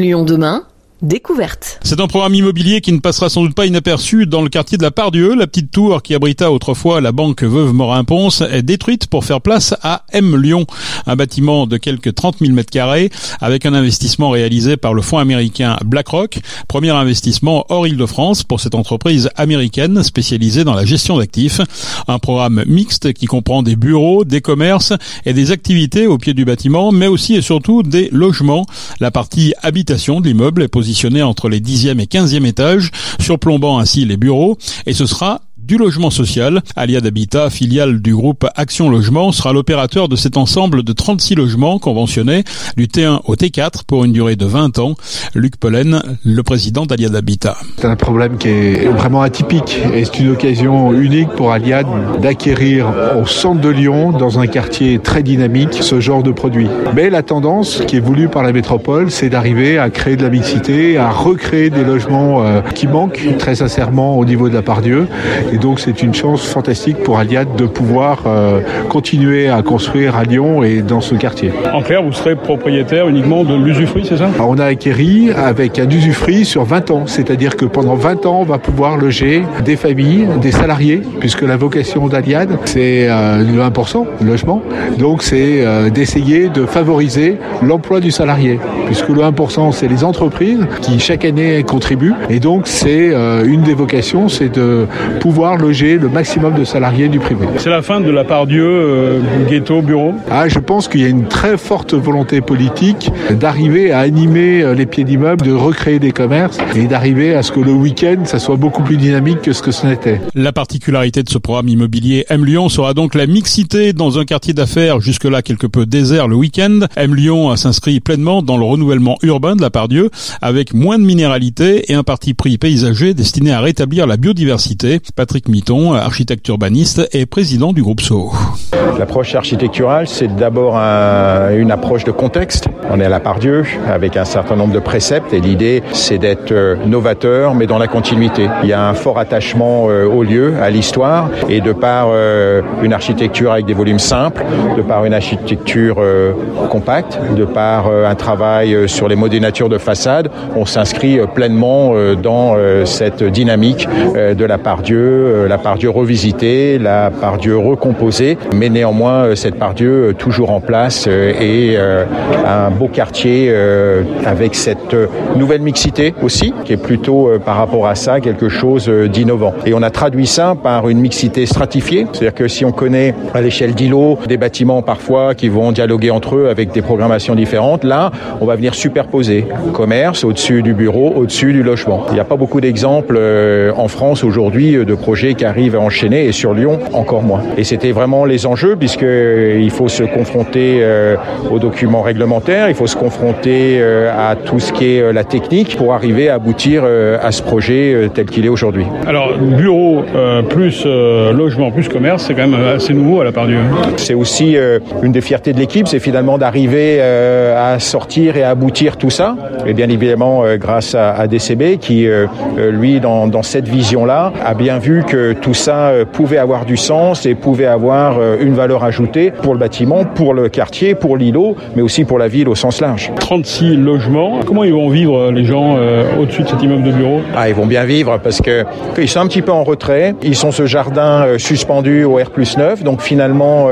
Lyon demain C'est un programme immobilier qui ne passera sans doute pas inaperçu dans le quartier de la Pardieu. La petite tour qui abrita autrefois la banque Veuve Morin-Ponce est détruite pour faire place à M Lyon, un bâtiment de quelques 30 000 mètres carrés avec un investissement réalisé par le fonds américain BlackRock, premier investissement hors Île-de-France pour cette entreprise américaine spécialisée dans la gestion d'actifs. Un programme mixte qui comprend des bureaux, des commerces et des activités au pied du bâtiment, mais aussi et surtout des logements. La partie habitation de l'immeuble est entre les 10e et 15e étages, surplombant ainsi les bureaux, et ce sera du logement social. Aliad Habitat, filiale du groupe Action Logement, sera l'opérateur de cet ensemble de 36 logements conventionnés du T1 au T4 pour une durée de 20 ans. Luc Pollen, le président d'Aliad Habitat. C'est un problème qui est vraiment atypique et c'est une occasion unique pour Aliad d'acquérir au centre de Lyon, dans un quartier très dynamique, ce genre de produit. Mais la tendance qui est voulue par la métropole, c'est d'arriver à créer de la mixité, à recréer des logements euh, qui manquent très sincèrement au niveau de la part Dieu. Et donc c'est une chance fantastique pour Aliad de pouvoir euh, continuer à construire à Lyon et dans ce quartier. En clair, vous serez propriétaire uniquement de l'usufruit, c'est ça? On a acquéri avec un usufruit sur 20 ans, c'est-à-dire que pendant 20 ans, on va pouvoir loger des familles, des salariés, puisque la vocation d'Aliad, c'est euh, le 1%, le logement. Donc c'est euh, d'essayer de favoriser l'emploi du salarié, puisque le 1%, c'est les entreprises qui chaque année contribuent. Et donc c'est une des vocations, c'est de pouvoir loger le maximum de salariés du privé. C'est la fin de la part Dieu, euh, ghetto, bureau ah, Je pense qu'il y a une très forte volonté politique d'arriver à animer euh, les pieds d'immeubles, de recréer des commerces et d'arriver à ce que le week-end, ça soit beaucoup plus dynamique que ce que ce n'était. La particularité de ce programme immobilier M Lyon sera donc la mixité dans un quartier d'affaires jusque-là quelque peu désert le week-end. M Lyon s'inscrit pleinement dans le renouvellement urbain de la part Dieu avec moins de minéralité et un parti pris paysager destiné à rétablir la biodiversité. Patrick Miton, architecte urbaniste et président du groupe SO. L'approche architecturale, c'est d'abord un, une approche de contexte. On est à la part Dieu avec un certain nombre de préceptes et l'idée, c'est d'être euh, novateur, mais dans la continuité. Il y a un fort attachement euh, au lieu, à l'histoire, et de par euh, une architecture avec des volumes simples, de par une architecture compacte, de par un travail sur les modénatures de façade, on s'inscrit pleinement dans cette dynamique de la part Dieu euh, la part Dieu revisitée, la part Dieu recomposée, mais néanmoins euh, cette part Dieu euh, toujours en place et un beau quartier avec cette nouvelle mixité aussi, qui est plutôt par rapport à ça quelque chose d'innovant. Et on a traduit ça par une mixité stratifiée, c'est-à-dire que si on connaît à l'échelle d'îlots des bâtiments parfois qui vont dialoguer entre eux avec des programmations différentes, là on va venir superposer commerce au-dessus du bureau, au-dessus du logement. Il n'y a pas beaucoup d'exemples en France aujourd'hui de projets qui arrivent à enchaîner et sur Lyon encore moins. Et c'était vraiment les enjeux puisqu'il euh, faut se confronter euh, aux documents réglementaires, il faut se confronter euh, à tout ce qui est la technique pour arriver à aboutir à ce projet tel qu'il est aujourd'hui. Alors bureau plus logement plus commerce, c'est quand même assez nouveau à la part du. C'est aussi une des fiertés de l'équipe, c'est finalement d'arriver à sortir et à aboutir tout ça. Et bien évidemment grâce à, DCB qui lui dans, dans cette vision-là a bien vu que tout ça euh, pouvait avoir du sens et pouvait avoir euh, une valeur ajoutée pour le bâtiment, pour le quartier, pour l'îlot, mais aussi pour la ville au sens large. 36 logements. Comment ils vont vivre euh, les gens au-dessus de cet immeuble de bureau? Ah, ils vont bien vivre parce que ils sont un petit peu en retrait. Ils sont ce jardin suspendu au R 9, donc finalement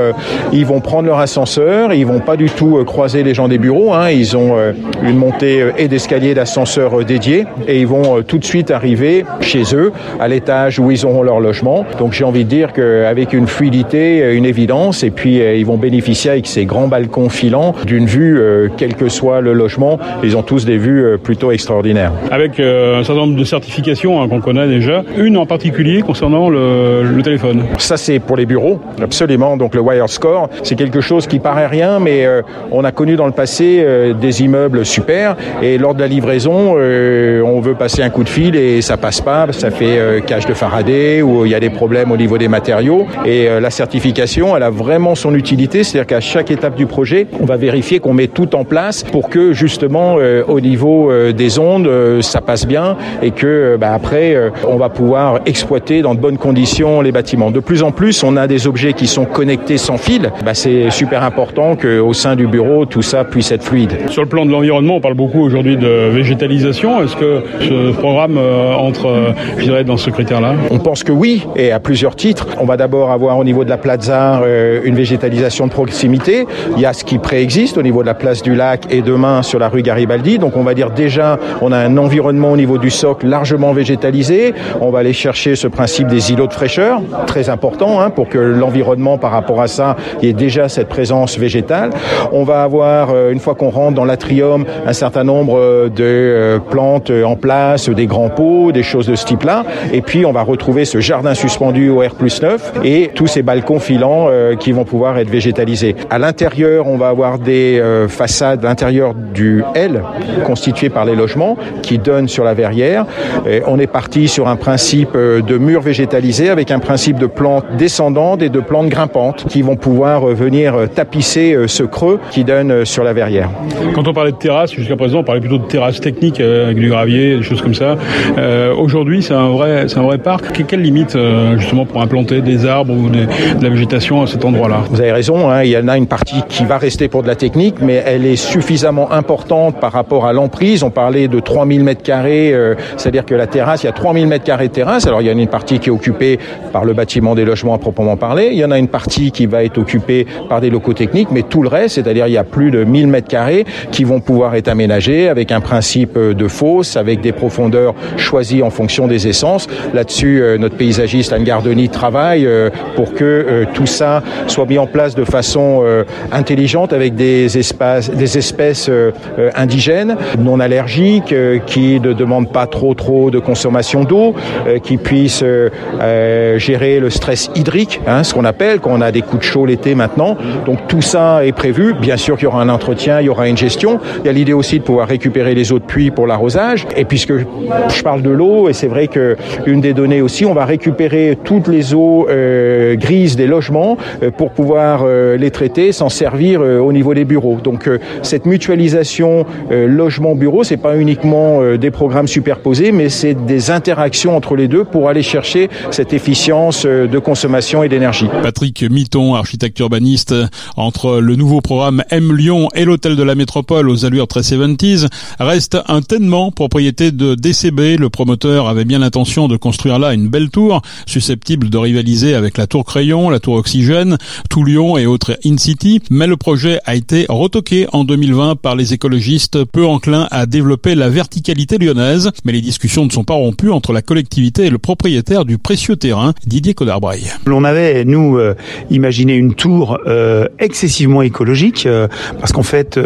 ils vont prendre leur ascenseur. Ils vont pas du tout croiser les gens des bureaux. Hein. Ils ont une montée et d'escalier d'ascenseur dédiés et ils vont tout de suite arriver chez eux à l'étage où ils leur logement. Donc j'ai envie de dire qu'avec une fluidité, euh, une évidence, et puis euh, ils vont bénéficier avec ces grands balcons filants d'une vue, euh, quel que soit le logement, ils ont tous des vues plutôt extraordinaires. Avec un certain nombre de certifications hein, qu'on connaît déjà, une en particulier concernant le, téléphone. Ça c'est pour les bureaux, absolument. Donc le Wire Score, c'est quelque chose qui paraît rien, mais on a connu dans le passé des immeubles super, et lors de la livraison, on veut passer un coup de fil et ça passe pas, ça fait cage de Faraday, où il y a des problèmes au niveau des matériaux. Et la certification, elle a vraiment son utilité, c'est-à-dire qu'à chaque étape du projet, on va vérifier qu'on met tout en place pour que justement au niveau des ondes, ça passe bien et que bah, après, on va pouvoir exploiter dans de bonnes conditions les bâtiments. De plus en plus, on a des objets qui sont connectés sans fil. Bah, c'est super important qu'au sein du bureau, tout ça puisse être fluide. Sur le plan de l'environnement, on parle beaucoup aujourd'hui de végétalisation. Est-ce que ce programme euh, entre, euh, je dirais, dans ce critère-là? On pense que oui, et à plusieurs titres. On va d'abord avoir au niveau de la plaza euh, une végétalisation de proximité. Il y a ce qui préexiste au niveau de la place du lac et demain sur la rue Garibaldi. Donc on va dire déjà, on a un environnement au niveau du socle largement végétalisé. On va aller chercher ce principe des îlots de fraîcheur, très important hein, pour que l'environnement par rapport à ça, ait déjà cette présence végétale. On va avoir, une fois qu'on rentre dans l'atrium, un certain nombre de plantes en place, des grands pots, des choses de ce type-là. Et puis on va retrouver ce jardin suspendu au R 9 et tous ces balcons filants euh, qui vont pouvoir être végétalisés. À l'intérieur, on va avoir des euh, façades, l'intérieur du L, constitué par les logements, qui donnent sur la verrière. Et on est parti sur un principe euh, de murs végétalisés avec un principe de plantes descendantes et de plantes grimpantes qui vont pouvoir venir tapisser ce creux qui donne sur la verrière. Quand on parlait de terrasse, jusqu'à présent, on parlait plutôt de terrasse technique avec du gravier, des choses comme ça. Euh, Aujourd'hui, c'est un vrai, c'est un vrai parc. Quelles limites euh, justement pour implanter des arbres ou des, de la végétation à cet endroit-là? Vous avez raison. Hein, il y en a une partie qui va rester pour de la technique, mais elle est suffisamment importante par rapport à l'emprise. On parlait de 3000 mètres carrés, euh, c'est-à-dire que la terrasse, il y a 3000 mètres carrés de terrasse. Alors il y en a une partie qui est occupée par le bâtiment des logements à proprement parler. Il y en a une partie qui va être occupée par des locaux techniques, mais tout le reste, c'est-à-dire il y a plus de 1000 mètres carrés qui vont pouvoir être aménagés avec un principe de fosse, avec des profondeurs choisies en fonction des essences. Là-dessus, euh, notre paysagiste Anne Gardoni travaille euh, pour que euh, tout ça soit mis en place de façon intelligente avec des espaces, des espèces indigènes, non allergiques, qui ne demandent pas trop trop de consommation d'eau, qui puissent gérer le stress hydrique, hein, ce qu'on appelle quand on a des coups de chaud l'été maintenant. Donc tout ça est prévu. Bien sûr qu'il y aura un entretien, il y aura une gestion. Il y a l'idée aussi de pouvoir récupérer les eaux de pluie pour l'arrosage. Et puisque je parle de l'eau, et c'est vrai que une des données aussi, on va récupérer toutes les eaux euh, grises des logements euh, pour pouvoir euh, les traiter, s'en servir au niveau des bureaux. Donc cette mutualisation logement-bureau, c'est pas uniquement des programmes superposés, mais c'est des interactions entre les deux pour aller chercher cette efficience de consommation et d'énergie. Patrick Mitton, architecte urbaniste, entre le nouveau programme M Lyon et l'hôtel de la métropole aux allures très 70s, reste un Tenement, propriété de DCB, le promoteur avait bien l'intention de construire là une belle tour, susceptible de rivaliser avec la tour Crayon, la tour Oxygène, tout Lyon et autres in-city, mais le projet a été retoqué en 2020 par les écologistes peu enclins à développer la verticalité lyonnaise, mais les discussions ne sont pas rompues entre la collectivité et le propriétaire du précieux terrain, Didier Codarbraille. On avait, nous, euh, imaginé une tour euh, excessivement écologique, euh, parce qu'en fait,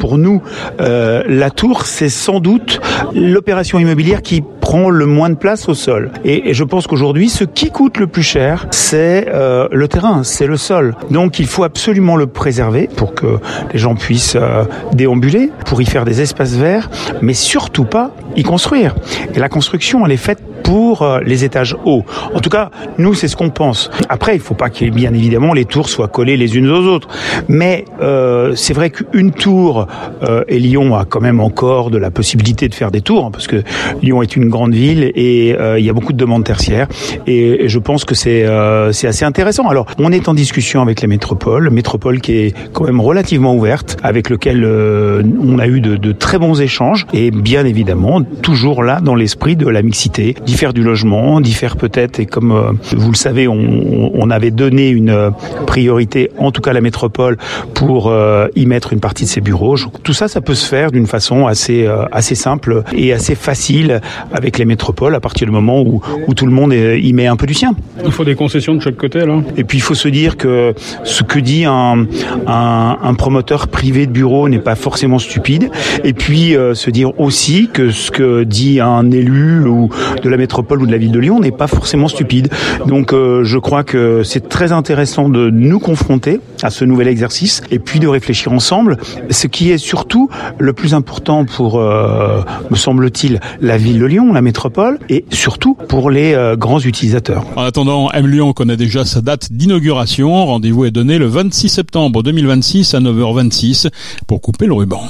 pour nous, la tour, c'est sans doute l'opération immobilière qui prend le moins de place au sol. Et, je pense qu'aujourd'hui, ce qui coûte le plus cher, c'est euh, le terrain, c'est le sol. Donc il faut absolument le préserver pour que les gens puissent euh, déambuler, pour y faire des espaces verts, mais surtout pas y construire. Et la construction, elle est faite pour euh, les étages hauts. En tout cas, nous, c'est ce qu'on pense. Après, il faut pas que, bien évidemment, les tours soient collées les unes aux autres. Mais euh, c'est vrai qu'une tour, euh, et Lyon a quand même encore de la possibilité de faire des tours, hein, parce que Lyon est une grande ville et euh, il y a beaucoup de demandes tertiaires. Et, je pense que c'est c'est assez intéressant. Alors, on est en discussion avec la métropole, métropole qui est quand même relativement ouverte, avec lequel on a eu de, de très bons échanges, et bien évidemment, toujours là dans l'esprit de la mixité d'y faire du logement, d'y faire peut-être, et comme euh, vous le savez, on, on, avait donné une euh, priorité, en tout cas la métropole, pour euh, y mettre une partie de ses bureaux. Tout ça, ça peut se faire d'une façon assez, assez simple et assez facile avec les métropoles à partir du moment où, où tout le monde y met un peu du sien. Il faut des concessions de chaque côté, là. Et puis il faut se dire que ce que dit un, un, un promoteur privé de bureau n'est pas forcément stupide. Et puis se dire aussi que ce que dit un élu ou de la métropole ou de la ville de Lyon n'est pas forcément stupide. Donc euh, je crois que c'est très intéressant de nous confronter à ce nouvel exercice et puis de réfléchir ensemble. Ce qui est surtout le plus important pour, euh, me semble-t-il, la ville de Lyon, la métropole, et surtout pour les euh, grands utilisateurs. En attendant, M Lyon connaît déjà sa date d'inauguration. Rendez-vous est donné le 26 septembre 2026 à 9h26 pour couper le ruban.